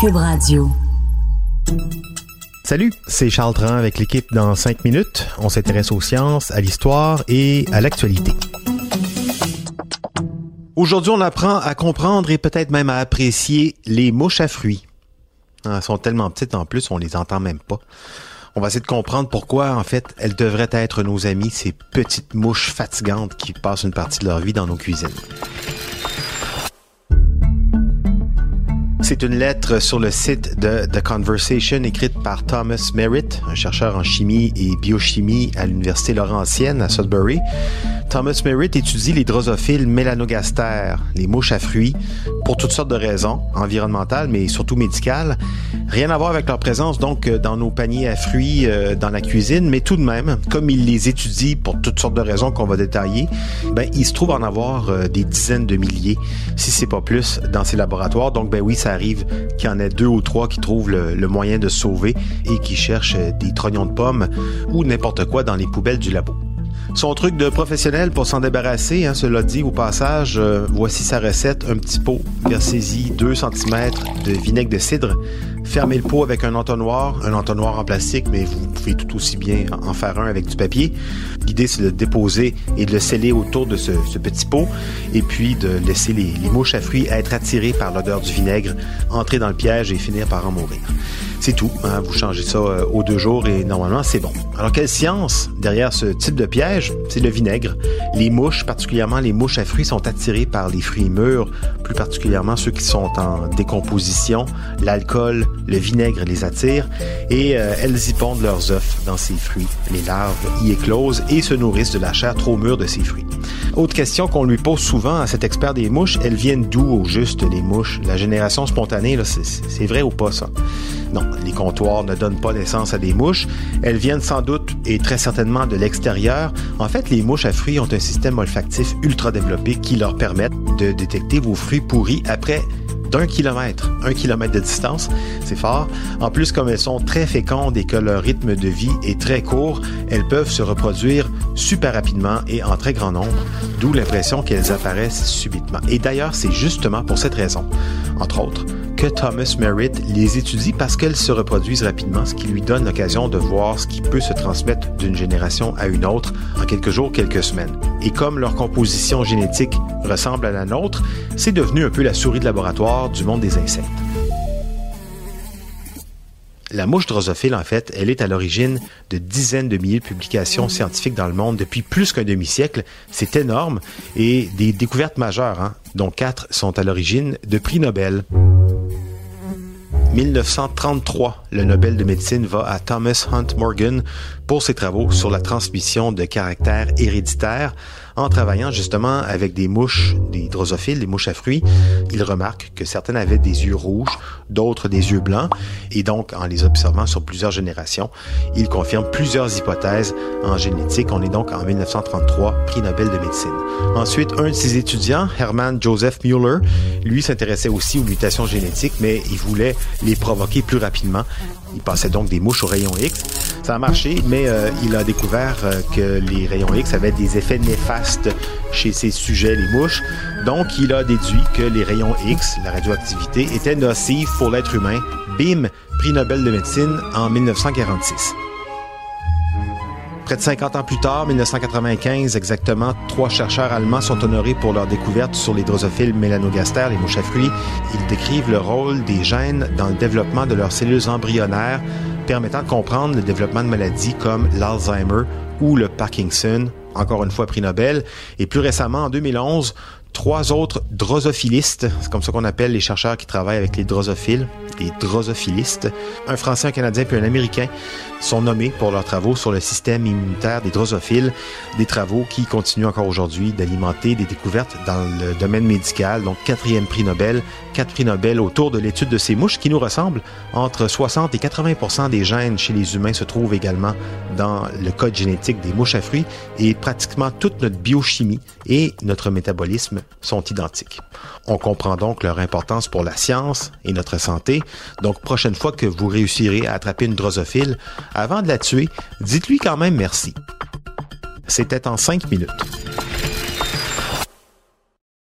Cube. Salut, c'est Charles Tran avec l'équipe dans 5 minutes. On s'intéresse aux sciences, à l'histoire et à l'actualité. Aujourd'hui, on apprend à comprendre et peut-être même à apprécier les mouches à fruits. Ah, elles sont tellement petites en plus, on les entend même pas. On va essayer de comprendre pourquoi, en fait, elles devraient être nos amies, ces petites mouches fatigantes qui passent une partie de leur vie dans nos cuisines. C'est une lettre sur le site de The Conversation écrite par Thomas Merritt, un chercheur en chimie et biochimie à l'Université Laurentienne à Sudbury. Thomas Merritt étudie les drosophiles mélanogaster, les mouches à fruits, pour toutes sortes de raisons, environnementales, mais surtout médicales. Rien à voir avec leur présence donc dans nos paniers à fruits euh, dans la cuisine, mais tout de même, comme il les étudie pour toutes sortes de raisons qu'on va détailler, ben il se trouve en avoir euh, des dizaines de milliers, si c'est pas plus, dans ses laboratoires. Donc ben oui, ça qu'il y en ait deux ou trois qui trouvent le, moyen de sauver et qui cherchent euh, des trognons de pommes ou n'importe quoi dans les poubelles du labo. Son truc de professionnel pour s'en débarrasser, hein, cela dit au passage, euh, voici sa recette, un petit pot, versez-y 2 cm de vinaigre de cidre, fermez le pot avec un entonnoir, un entonnoir en plastique, mais vous pouvez tout aussi bien en faire un avec du papier. L'idée, c'est de le déposer et de le sceller autour de ce, petit pot, et puis de laisser les mouches à fruits être attirées par l'odeur du vinaigre, entrer dans le piège et finir par en mourir. C'est tout. Hein, vous changez ça euh, aux deux jours et normalement c'est bon. Alors quelle science derrière ce type de piège? C'est le vinaigre. Les mouches, particulièrement les mouches à fruits, sont attirées par les fruits mûrs, plus particulièrement ceux qui sont en décomposition. L'alcool, le vinaigre les attire et euh, elles y pondent leurs œufs dans ces fruits. Les larves y éclosent et se nourrissent de la chair trop mûre de ces fruits. Autre question qu'on lui pose souvent à cet expert des mouches, elles viennent d'où au juste les mouches? La génération spontanée, c'est vrai ou pas ça? Non, les comptoirs ne donnent pas naissance à des mouches. Elles viennent sans doute et très certainement de l'extérieur. En fait, les mouches à fruits ont un système olfactif ultra développé qui leur permet de détecter vos fruits pourris après d'un kilomètre, un kilomètre de distance, c'est fort. En plus, comme elles sont très fécondes et que leur rythme de vie est très court, elles peuvent se reproduire super rapidement et en très grand nombre, d'où l'impression qu'elles apparaissent subitement. Et d'ailleurs, c'est justement pour cette raison, entre autres, que Thomas Merritt les étudie parce qu'elles se reproduisent rapidement, ce qui lui donne l'occasion de voir ce qui peut se transmettre d'une génération à une autre en quelques jours, quelques semaines. Et comme leur composition génétique ressemble à la nôtre, c'est devenu un peu la souris de laboratoire du monde des insectes. La mouche drosophile, en fait, elle est à l'origine de dizaines de milliers de publications scientifiques dans le monde depuis plus qu'un demi-siècle. C'est énorme et des découvertes majeures, hein, dont quatre sont à l'origine de prix Nobel. 1933, le Nobel de médecine va à Thomas Hunt Morgan pour ses travaux sur la transmission de caractères héréditaires en travaillant justement avec des mouches, des drosophiles, des mouches à fruits. Il remarque que certaines avaient des yeux rouges, d'autres des yeux blancs, et donc en les observant sur plusieurs générations, il confirme plusieurs hypothèses en génétique. On est donc en 1933, prix Nobel de médecine. Ensuite, un de ses étudiants, Hermann Joseph Müller, lui s'intéressait aussi aux mutations génétiques, mais il voulait provoquer plus rapidement. Il passait donc des mouches aux rayons X. Ça a marché, mais euh, il a découvert euh, que les rayons X avaient des effets néfastes chez ces sujets, les mouches. Donc, il a déduit que les rayons X, la radioactivité, étaient nocifs pour l'être humain. Bim, prix Nobel de médecine en 1946. Près de 50 ans plus tard, 1995 exactement, trois chercheurs allemands sont honorés pour leur découverte sur les drosophiles mélanogaster, les mouches à fruits. Ils décrivent le rôle des gènes dans le développement de leurs cellules embryonnaires, permettant de comprendre le développement de maladies comme l'Alzheimer ou le Parkinson, encore une fois prix Nobel. Et plus récemment, en 2011, trois autres drosophilistes, c'est comme ça qu'on appelle les chercheurs qui travaillent avec les drosophiles, les drosophilistes, un Français, un Canadien puis un Américain, sont nommés pour leurs travaux sur le système immunitaire des drosophiles, des travaux qui continuent encore aujourd'hui d'alimenter des découvertes dans le domaine médical, donc quatrième prix Nobel, quatre prix Nobel autour de l'étude de ces mouches qui nous ressemblent. Entre 60 et 80% des gènes chez les humains se trouvent également dans le code génétique des mouches à fruits et pratiquement toute notre biochimie et notre métabolisme sont identiques. On comprend donc leur importance pour la science et notre santé. Donc, prochaine fois que vous réussirez à attraper une drosophile, avant de la tuer, dites-lui quand même merci. C'était en cinq minutes.